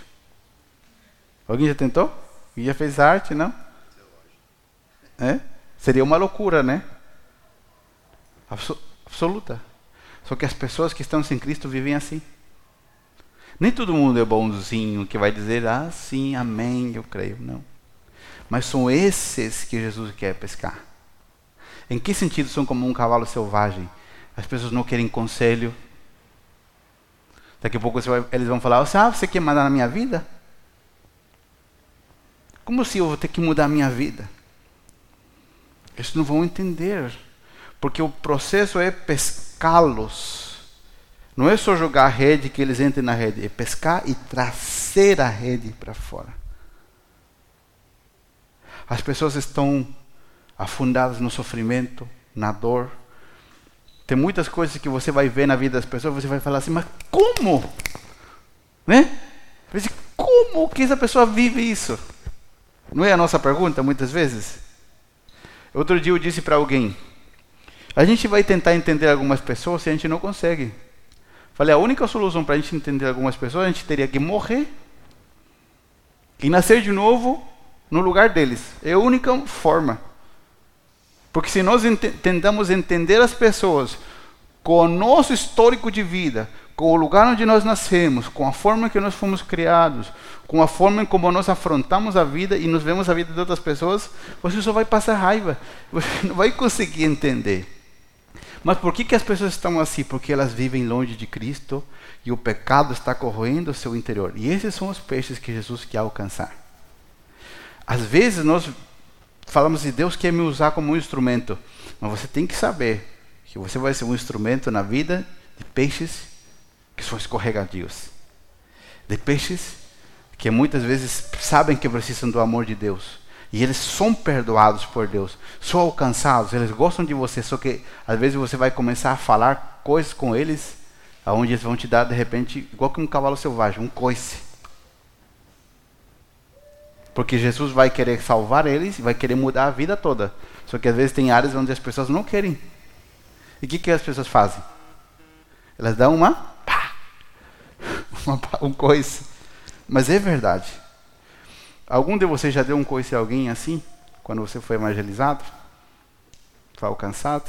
Alguém já tentou? E já fez arte, não? É? Seria uma loucura, né? Absoluta. Só que as pessoas que estão sem Cristo vivem assim. Nem todo mundo é bonzinho que vai dizer, ah, sim, amém, eu creio. Não. Mas são esses que Jesus quer pescar. Em que sentido são como um cavalo selvagem? As pessoas não querem conselho. Daqui a pouco eles vão falar: ah, você quer mandar na minha vida? Como se eu vou ter que mudar a minha vida? Eles não vão entender. Porque o processo é pescá-los. Não é só jogar a rede que eles entrem na rede, é pescar e trazer a rede para fora. As pessoas estão afundadas no sofrimento, na dor, tem muitas coisas que você vai ver na vida das pessoas, você vai falar assim, mas como? Né? Como que essa pessoa vive isso? Não é a nossa pergunta muitas vezes? Outro dia eu disse para alguém: a gente vai tentar entender algumas pessoas se a gente não consegue. Falei: a única solução para a gente entender algumas pessoas, a gente teria que morrer e nascer de novo no lugar deles. É a única forma. Porque se nós ent tentamos entender as pessoas com o nosso histórico de vida, com o lugar onde nós nascemos, com a forma que nós fomos criados, com a forma como nós afrontamos a vida e nos vemos a vida de outras pessoas, você só vai passar raiva, você não vai conseguir entender. Mas por que, que as pessoas estão assim? Porque elas vivem longe de Cristo e o pecado está corroendo o seu interior. E esses são os peixes que Jesus quer alcançar. Às vezes nós falamos de Deus quer me usar como um instrumento, mas você tem que saber que você vai ser um instrumento na vida de peixes que são escorregadios, de peixes que muitas vezes sabem que precisam do amor de Deus. E eles são perdoados por Deus, são alcançados, eles gostam de você, só que às vezes você vai começar a falar coisas com eles, aonde eles vão te dar de repente, igual que um cavalo selvagem, um coice. Porque Jesus vai querer salvar eles e vai querer mudar a vida toda. Só que às vezes tem áreas onde as pessoas não querem. E o que, que as pessoas fazem? Elas dão uma, pá, uma um coice. Mas é verdade. Algum de vocês já deu um coice a alguém assim? Quando você foi evangelizado? para alcançado?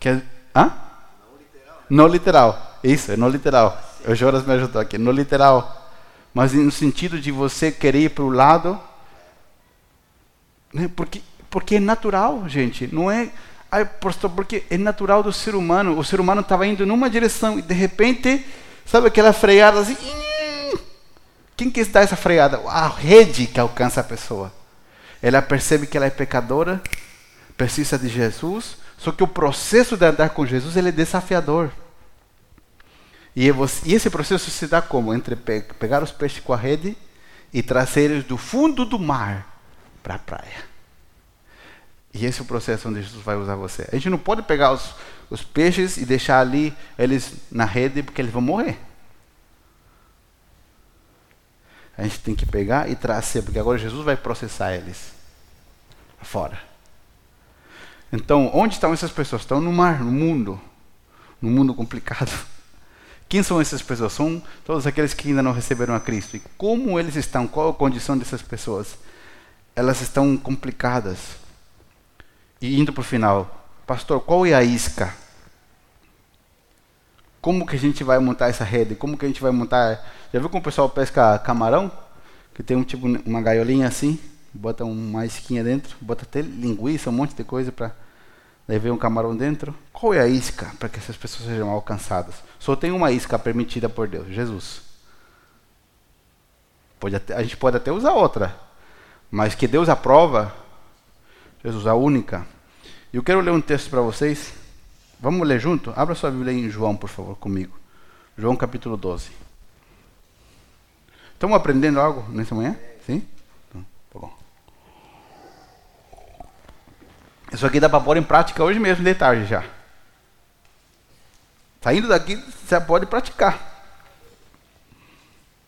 Quer, hã? Literal. Não literal. Isso, é no literal. O Jonas me ajudou aqui. No literal. Mas no sentido de você querer ir para o lado. Né? Porque, porque é natural, gente. Não é. Ai, pastor, porque é natural do ser humano. O ser humano estava indo numa direção e de repente, sabe aquela freada assim. Quem quer dar essa freada? A rede que alcança a pessoa. Ela percebe que ela é pecadora, precisa de Jesus, só que o processo de andar com Jesus ele é desafiador. E, esse processo se dá como? Entre pegar os peixes com a rede e trazer eles do fundo do mar para a praia. E esse é o processo onde Jesus vai usar você. A gente não pode pegar os, os peixes e deixar ali eles na rede porque eles vão morrer. A gente tem que pegar e trazer, porque agora Jesus vai processar eles fora. Então, onde estão essas pessoas? Estão no mar, no mundo, no mundo complicado. Quem são essas pessoas? São todos aqueles que ainda não receberam a Cristo. E como eles estão? Qual a condição dessas pessoas? Elas estão complicadas. E indo para o final, pastor, qual é a isca? Como que a gente vai montar essa rede? Como que a gente vai montar? Já viu como o pessoal pesca camarão? Que tem um tipo uma gaiolinha assim, bota uma isquinha dentro, bota até linguiça, um monte de coisa para vem um camarão dentro. Qual é a isca para que essas pessoas sejam alcançadas? Só tem uma isca permitida por Deus, Jesus. Pode até, a gente pode até usar outra, mas que Deus aprova, Jesus a única. Eu quero ler um texto para vocês Vamos ler junto? Abra sua Bíblia em João, por favor, comigo. João capítulo 12. Estamos aprendendo algo nessa manhã? Sim? Então, tá bom. Isso aqui dá para pôr em prática hoje mesmo, de tarde já. Saindo daqui, você pode praticar.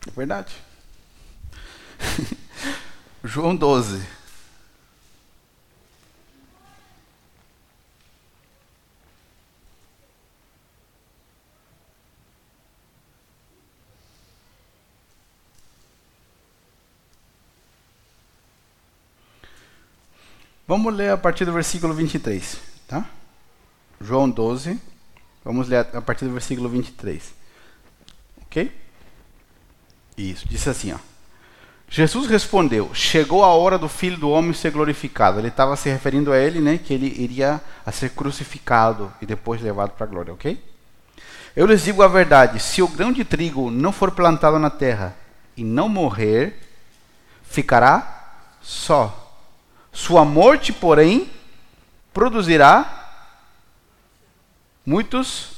É verdade. João 12. Vamos ler a partir do versículo 23, tá? João 12, vamos ler a partir do versículo 23. Ok? Isso, disse assim, ó. Jesus respondeu: Chegou a hora do Filho do Homem ser glorificado. Ele estava se referindo a ele, né, que ele iria a ser crucificado e depois levado para a glória, ok? Eu lhes digo a verdade: se o grão de trigo não for plantado na terra e não morrer, ficará só sua morte, porém, produzirá muitos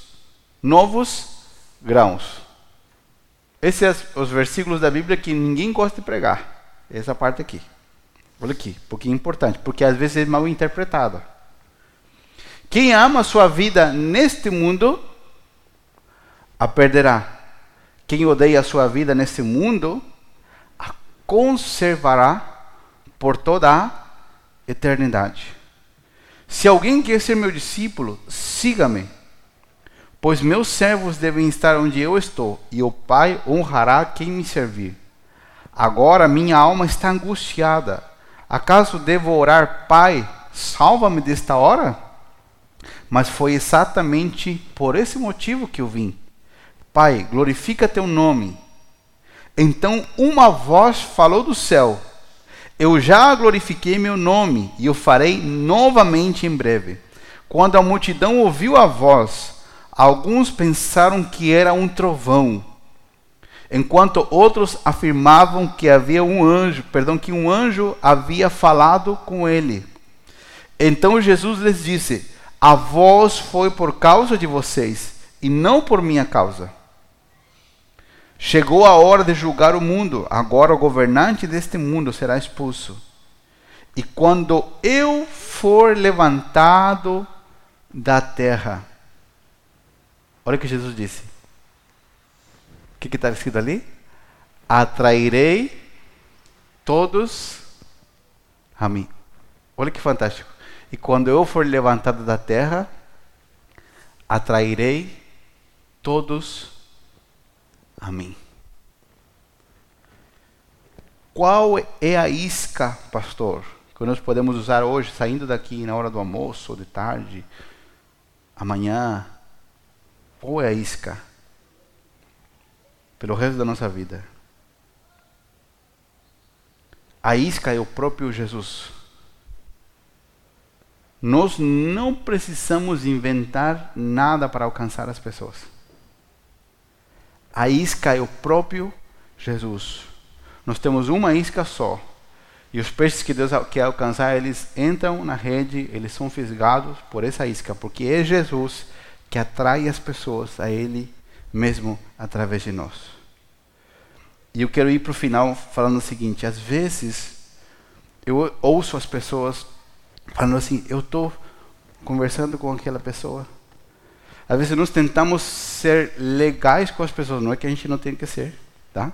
novos grãos. Esses são os versículos da Bíblia que ninguém gosta de pregar. Essa parte aqui. Olha aqui, um pouquinho importante, porque às vezes é mal interpretado. Quem ama sua vida neste mundo, a perderá. Quem odeia sua vida neste mundo, a conservará por toda a eternidade. Se alguém quer ser meu discípulo, siga-me, pois meus servos devem estar onde eu estou, e o Pai honrará quem me servir. Agora minha alma está angustiada. Acaso devo orar, Pai, salva-me desta hora? Mas foi exatamente por esse motivo que eu vim. Pai, glorifica teu nome. Então uma voz falou do céu: eu já glorifiquei meu nome e o farei novamente em breve. Quando a multidão ouviu a voz, alguns pensaram que era um trovão, enquanto outros afirmavam que havia um anjo, perdão, que um anjo havia falado com ele. Então Jesus lhes disse: A voz foi por causa de vocês e não por minha causa. Chegou a hora de julgar o mundo, agora o governante deste mundo será expulso. E quando eu for levantado da terra, olha o que Jesus disse. O que está escrito ali? Atrairei todos a mim. Olha que fantástico. E quando eu for levantado da terra, atrairei todos a mim. Qual é a isca, pastor, que nós podemos usar hoje, saindo daqui na hora do almoço, ou de tarde, amanhã? Qual é a isca? Pelo resto da nossa vida. A isca é o próprio Jesus. Nós não precisamos inventar nada para alcançar as pessoas. A isca é o próprio Jesus. Nós temos uma isca só. E os peixes que Deus quer alcançar, eles entram na rede, eles são fisgados por essa isca, porque é Jesus que atrai as pessoas a Ele mesmo através de nós. E eu quero ir para o final falando o seguinte: às vezes eu ouço as pessoas falando assim, eu estou conversando com aquela pessoa. Às vezes nós tentamos ser legais com as pessoas, não é que a gente não tem que ser, tá?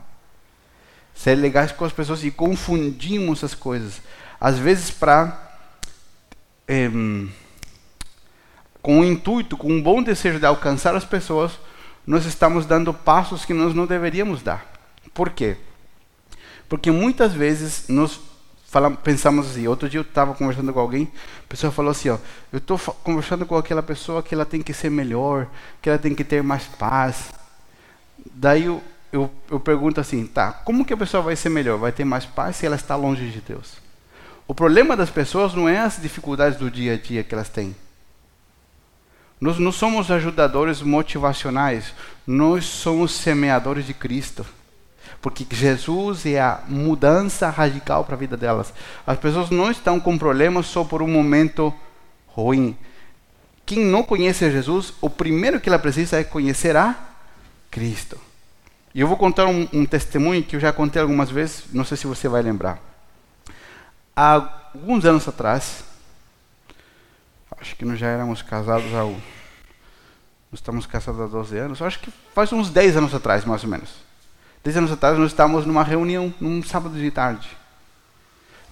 Ser legais com as pessoas e confundimos as coisas. Às vezes para eh, com o intuito, com um bom desejo de alcançar as pessoas, nós estamos dando passos que nós não deveríamos dar. Por quê? Porque muitas vezes nós falamos, pensamos assim. Outro dia eu estava conversando com alguém, a pessoa falou assim: ó, eu estou conversando com aquela pessoa que ela tem que ser melhor, que ela tem que ter mais paz. Daí eu, eu, eu pergunto assim: tá, como que a pessoa vai ser melhor? Vai ter mais paz se ela está longe de Deus? O problema das pessoas não é as dificuldades do dia a dia que elas têm. Nós não somos ajudadores motivacionais, nós somos semeadores de Cristo porque Jesus é a mudança radical para a vida delas. As pessoas não estão com problemas só por um momento ruim. Quem não conhece Jesus, o primeiro que ela precisa é conhecer a Cristo. E eu vou contar um, um testemunho que eu já contei algumas vezes, não sei se você vai lembrar. Há alguns anos atrás, acho que nós já éramos casados há. Nós estamos casados há 12 anos, acho que faz uns 10 anos atrás, mais ou menos. Dez anos atrás nós estávamos numa reunião, num sábado de tarde.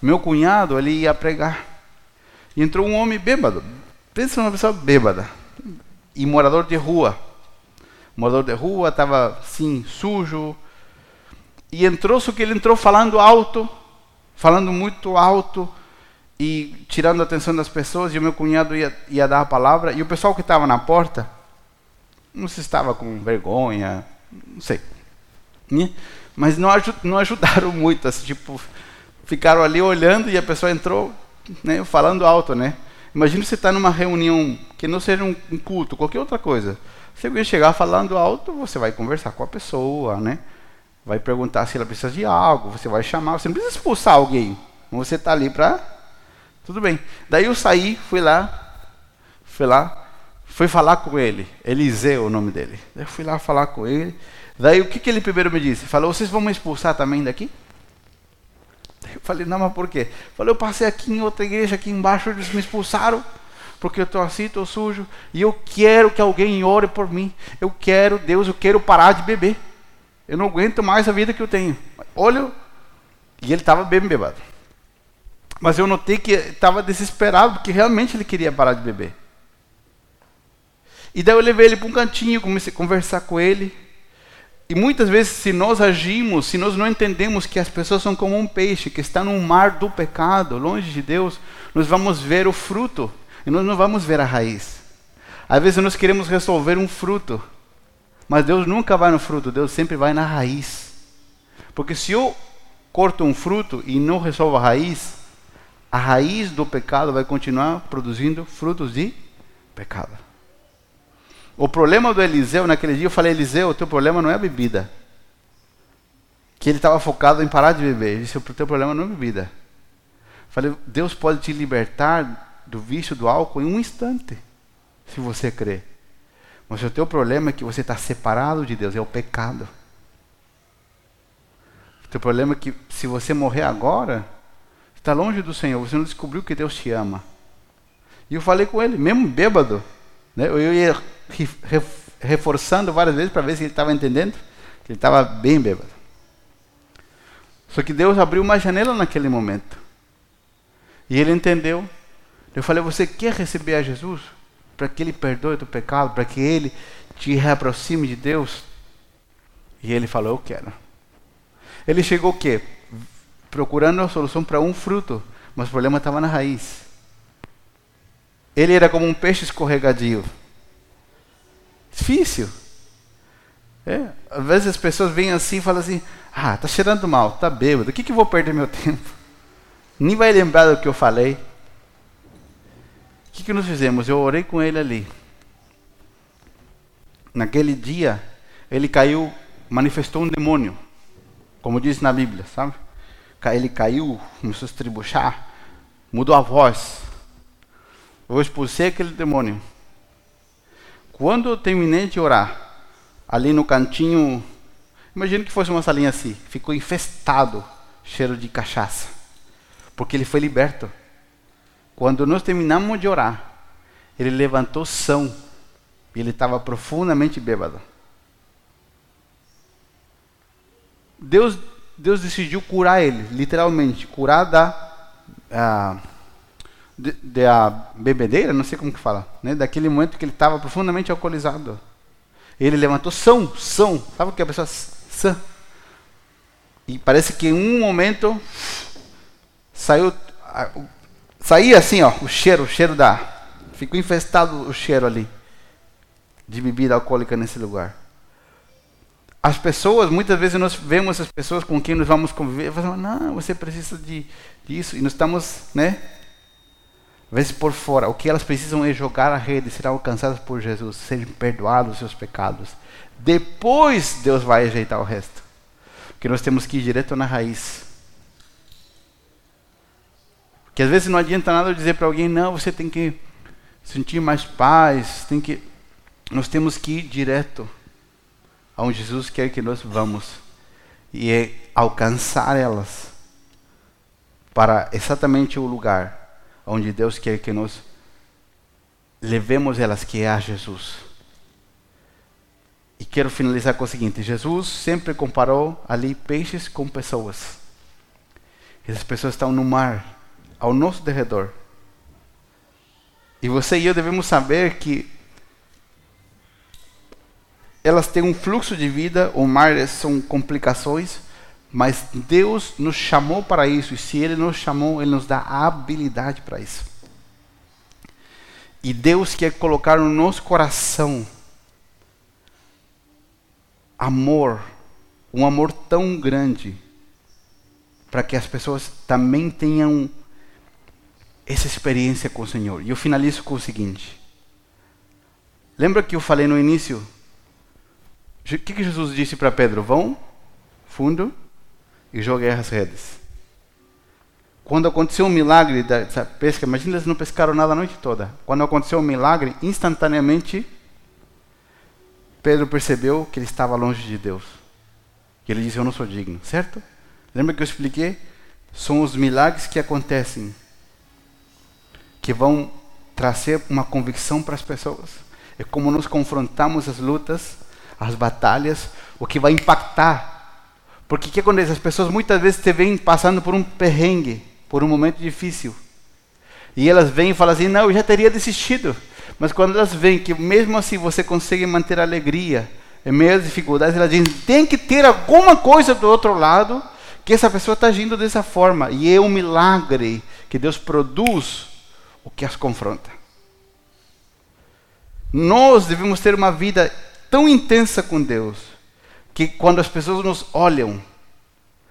Meu cunhado, ele ia pregar. E entrou um homem bêbado. Pensa numa pessoa bêbada. E morador de rua. Morador de rua, estava assim, sujo. E entrou, só que ele entrou falando alto, falando muito alto e tirando a atenção das pessoas. E o meu cunhado ia, ia dar a palavra. E o pessoal que estava na porta, não se estava com vergonha, não sei né? Mas não, não ajudaram muito, assim, tipo, ficaram ali olhando e a pessoa entrou né, falando alto, né? Imagina você estar tá numa reunião que não seja um, um culto, qualquer outra coisa. Se alguém chegar falando alto, você vai conversar com a pessoa, né? Vai perguntar se ela precisa de algo, você vai chamar, você não precisa expulsar alguém. Você está ali para. Tudo bem. Daí eu saí, fui lá, fui lá, fui falar com ele. Eliseu é o nome dele. Eu fui lá falar com ele. Daí o que, que ele primeiro me disse? Falou, vocês vão me expulsar também daqui? Eu falei, não, mas por quê? Falei, eu passei aqui em outra igreja, aqui embaixo, eles me expulsaram, porque eu estou assim, estou sujo, e eu quero que alguém ore por mim. Eu quero, Deus, eu quero parar de beber. Eu não aguento mais a vida que eu tenho. Olha, e ele estava bem bebado. Mas eu notei que estava desesperado, porque realmente ele queria parar de beber. E daí eu levei ele para um cantinho, comecei a conversar com ele. E muitas vezes, se nós agimos, se nós não entendemos que as pessoas são como um peixe que está no mar do pecado, longe de Deus, nós vamos ver o fruto e nós não vamos ver a raiz. Às vezes nós queremos resolver um fruto, mas Deus nunca vai no fruto, Deus sempre vai na raiz. Porque se eu corto um fruto e não resolvo a raiz, a raiz do pecado vai continuar produzindo frutos de pecado. O problema do Eliseu, naquele dia eu falei, Eliseu, o teu problema não é a bebida. Que ele estava focado em parar de beber. Ele disse, o teu problema não é bebida. Falei, Deus pode te libertar do vício do álcool em um instante, se você crer. Mas o teu problema é que você está separado de Deus, é o pecado. O teu problema é que se você morrer agora, está longe do Senhor, você não descobriu que Deus te ama. E eu falei com ele, mesmo bêbado, né? eu ia reforçando várias vezes para ver se ele estava entendendo, que ele estava bem bêbado. Só que Deus abriu uma janela naquele momento. E ele entendeu. Eu falei: Você quer receber a Jesus? Para que ele perdoe o teu pecado? Para que ele te reaproxime de Deus? E ele falou: Eu quero. Ele chegou o quê? procurando a solução para um fruto, mas o problema estava na raiz. Ele era como um peixe escorregadio. Difícil. É, às vezes as pessoas vêm assim e falam assim: Ah, tá cheirando mal, tá bêbado, o que, que eu vou perder meu tempo? Nem vai lembrar do que eu falei. O que, que nós fizemos? Eu orei com ele ali. Naquele dia, ele caiu, manifestou um demônio, como diz na Bíblia, sabe? Ele caiu, começou a estribuchar, mudou a voz. Eu expulsei aquele demônio. Quando eu terminei de orar, ali no cantinho, imagina que fosse uma salinha assim, ficou infestado, cheiro de cachaça, porque ele foi liberto. Quando nós terminamos de orar, ele levantou são, e ele estava profundamente bêbado. Deus, Deus decidiu curar ele, literalmente, curar da a, de, de a bebedeira, não sei como que fala, né? daquele momento que ele estava profundamente alcoolizado. Ele levantou são, são, sabe o que a pessoa sã? E parece que em um momento saiu, saía assim, ó, o cheiro, o cheiro da, ficou infestado o cheiro ali de bebida alcoólica nesse lugar. As pessoas, muitas vezes nós vemos essas pessoas com quem nós vamos conviver, e falamos, não, você precisa de disso, e nós estamos, né, vezes por fora. O que elas precisam é jogar a rede, ser alcançadas por Jesus, serem perdoados os seus pecados. Depois Deus vai ajeitar o resto. Porque nós temos que ir direto na raiz. Porque às vezes não adianta nada eu dizer para alguém, não, você tem que sentir mais paz, tem que. Nós temos que ir direto aonde Jesus quer que nós vamos. E é alcançar elas para exatamente o lugar onde Deus quer que nós levemos elas, que é a Jesus. E quero finalizar com o seguinte: Jesus sempre comparou ali peixes com pessoas. Essas pessoas estão no mar, ao nosso derredor. E você e eu devemos saber que elas têm um fluxo de vida, o mar são complicações, mas Deus nos chamou para isso, e se Ele nos chamou, Ele nos dá a habilidade para isso. E Deus quer colocar no nosso coração amor, um amor tão grande, para que as pessoas também tenham essa experiência com o Senhor. E eu finalizo com o seguinte: lembra que eu falei no início? O que, que Jesus disse para Pedro? Vão fundo e joguei as redes. Quando aconteceu um milagre da pesca, imagina eles não pescaram nada a noite toda. Quando aconteceu um milagre, instantaneamente Pedro percebeu que ele estava longe de Deus. E ele disse: Eu não sou digno, certo? Lembra que eu expliquei? São os milagres que acontecem que vão trazer uma convicção para as pessoas. É como nós confrontamos as lutas, as batalhas, o que vai impactar porque o que acontece? As pessoas muitas vezes te veem passando por um perrengue, por um momento difícil. E elas vêm e falam assim: não, eu já teria desistido. Mas quando elas veem que mesmo assim você consegue manter a alegria em meio às dificuldades, elas dizem: tem que ter alguma coisa do outro lado que essa pessoa está agindo dessa forma. E é um milagre que Deus produz o que as confronta. Nós devemos ter uma vida tão intensa com Deus que quando as pessoas nos olham,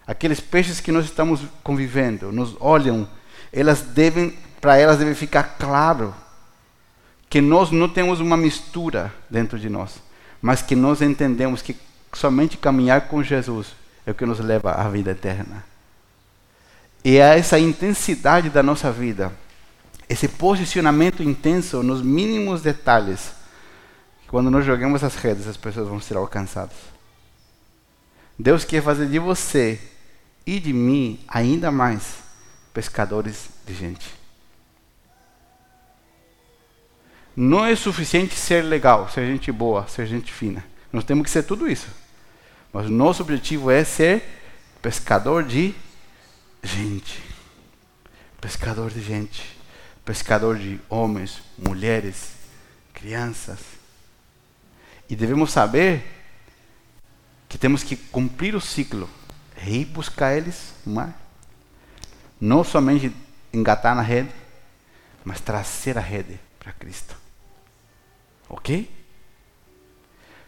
aqueles peixes que nós estamos convivendo, nos olham, elas devem, para elas deve ficar claro que nós não temos uma mistura dentro de nós, mas que nós entendemos que somente caminhar com Jesus é o que nos leva à vida eterna. E é essa intensidade da nossa vida, esse posicionamento intenso nos mínimos detalhes, quando nós jogamos as redes, as pessoas vão ser alcançadas. Deus quer fazer de você e de mim ainda mais pescadores de gente. Não é suficiente ser legal, ser gente boa, ser gente fina. Nós temos que ser tudo isso. Mas o nosso objetivo é ser pescador de gente. Pescador de gente. Pescador de homens, mulheres, crianças. E devemos saber que temos que cumprir o ciclo, ir buscar eles mar Não somente engatar na rede, mas trazer a rede para Cristo. Ok?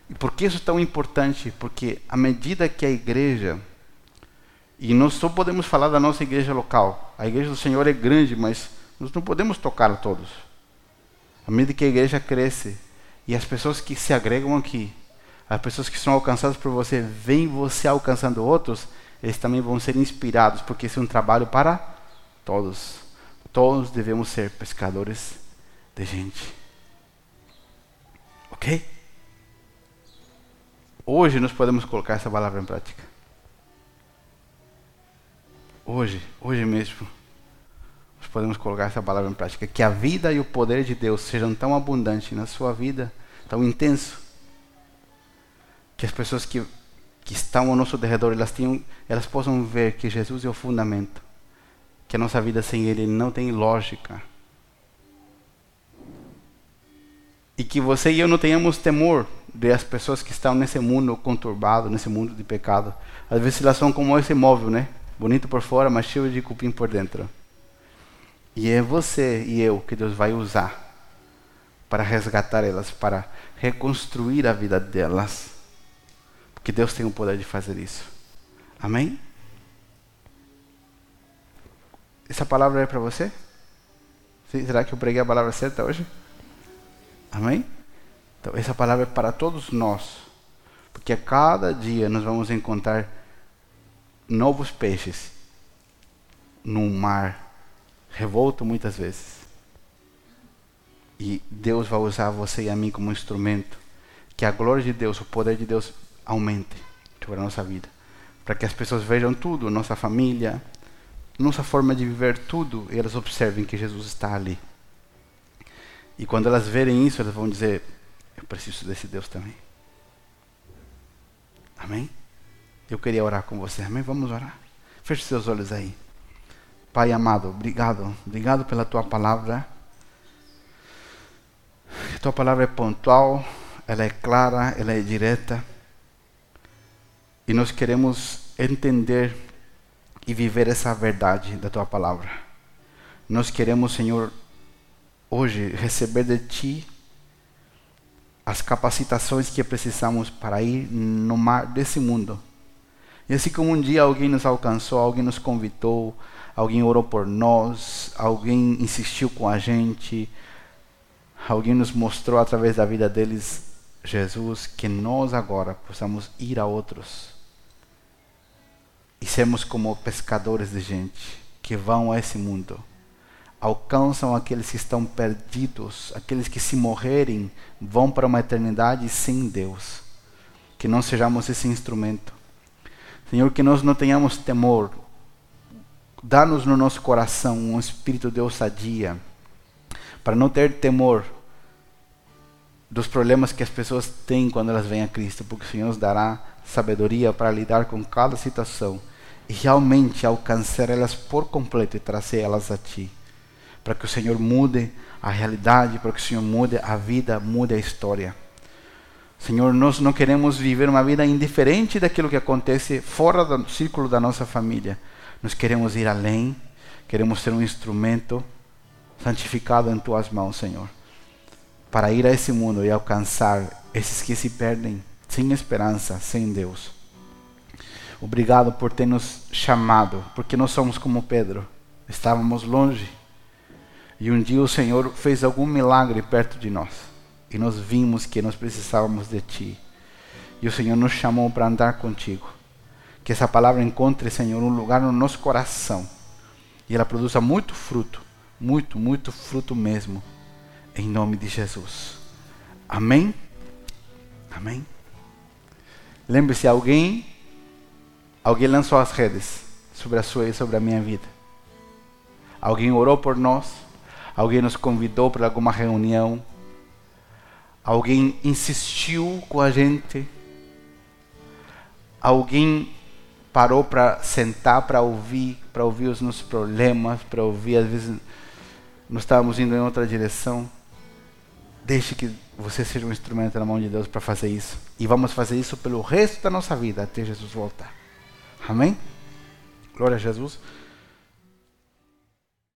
E por que isso é tão importante? Porque à medida que a igreja, e nós só podemos falar da nossa igreja local, a igreja do Senhor é grande, mas nós não podemos tocar todos. À medida que a igreja cresce e as pessoas que se agregam aqui, as pessoas que são alcançadas por você, veem você alcançando outros, eles também vão ser inspirados, porque isso é um trabalho para todos. Todos devemos ser pescadores de gente. Ok? Hoje nós podemos colocar essa palavra em prática. Hoje, hoje mesmo, nós podemos colocar essa palavra em prática. Que a vida e o poder de Deus sejam tão abundantes na sua vida, tão intenso, que as pessoas que, que estão ao nosso derredor, elas, tenham, elas possam ver que Jesus é o fundamento, que a nossa vida sem Ele não tem lógica. E que você e eu não tenhamos temor das pessoas que estão nesse mundo conturbado, nesse mundo de pecado. Às vezes elas são como esse móvel, né? Bonito por fora, mas cheio de cupim por dentro. E é você e eu que Deus vai usar para resgatar elas, para reconstruir a vida delas. Porque Deus tem o poder de fazer isso. Amém? Essa palavra é para você? Será que eu preguei a palavra certa hoje? Amém? Então, essa palavra é para todos nós, porque a cada dia nós vamos encontrar novos peixes num mar revolto muitas vezes. E Deus vai usar você e a mim como instrumento. Que a glória de Deus, o poder de Deus aumente sobre a nossa vida. Para que as pessoas vejam tudo, nossa família, nossa forma de viver tudo, e elas observem que Jesus está ali. E quando elas verem isso, elas vão dizer: eu preciso desse Deus também. Amém? Eu queria orar com você. Amém? Vamos orar. Feche seus olhos aí. Pai amado, obrigado. Obrigado pela tua palavra. A tua palavra é pontual, ela é clara, ela é direta. E nós queremos entender e viver essa verdade da tua palavra. Nós queremos, Senhor, hoje receber de ti as capacitações que precisamos para ir no mar desse mundo. E assim como um dia alguém nos alcançou, alguém nos convidou, alguém orou por nós, alguém insistiu com a gente, alguém nos mostrou através da vida deles Jesus, que nós agora possamos ir a outros e sermos como pescadores de gente que vão a esse mundo alcançam aqueles que estão perdidos, aqueles que se morrerem vão para uma eternidade sem Deus. Que não sejamos esse instrumento. Senhor, que nós não tenhamos temor. Dá-nos no nosso coração um espírito de ousadia, para não ter temor dos problemas que as pessoas têm quando elas vêm a Cristo, porque o Senhor nos dará sabedoria para lidar com cada situação realmente alcançar elas por completo e trazer elas a Ti para que o Senhor mude a realidade, para que o Senhor mude a vida, mude a história. Senhor, nós não queremos viver uma vida indiferente daquilo que acontece fora do círculo da nossa família. Nós queremos ir além, queremos ser um instrumento santificado em tuas mãos, Senhor, para ir a esse mundo e alcançar esses que se perdem sem esperança, sem Deus. Obrigado por ter nos chamado, porque nós somos como Pedro, estávamos longe e um dia o Senhor fez algum milagre perto de nós. E nós vimos que nós precisávamos de Ti. E o Senhor nos chamou para andar contigo. Que essa palavra encontre, Senhor, um lugar no nosso coração. E ela produza muito fruto. Muito, muito fruto mesmo. Em nome de Jesus. Amém? Amém? Lembre-se, alguém, alguém lançou as redes sobre a sua e sobre a minha vida. Alguém orou por nós alguém nos convidou para alguma reunião, alguém insistiu com a gente, alguém parou para sentar para ouvir, para ouvir os nossos problemas, para ouvir, às vezes nós estávamos indo em outra direção. Deixe que você seja um instrumento na mão de Deus para fazer isso. E vamos fazer isso pelo resto da nossa vida até Jesus voltar. Amém? Glória a Jesus.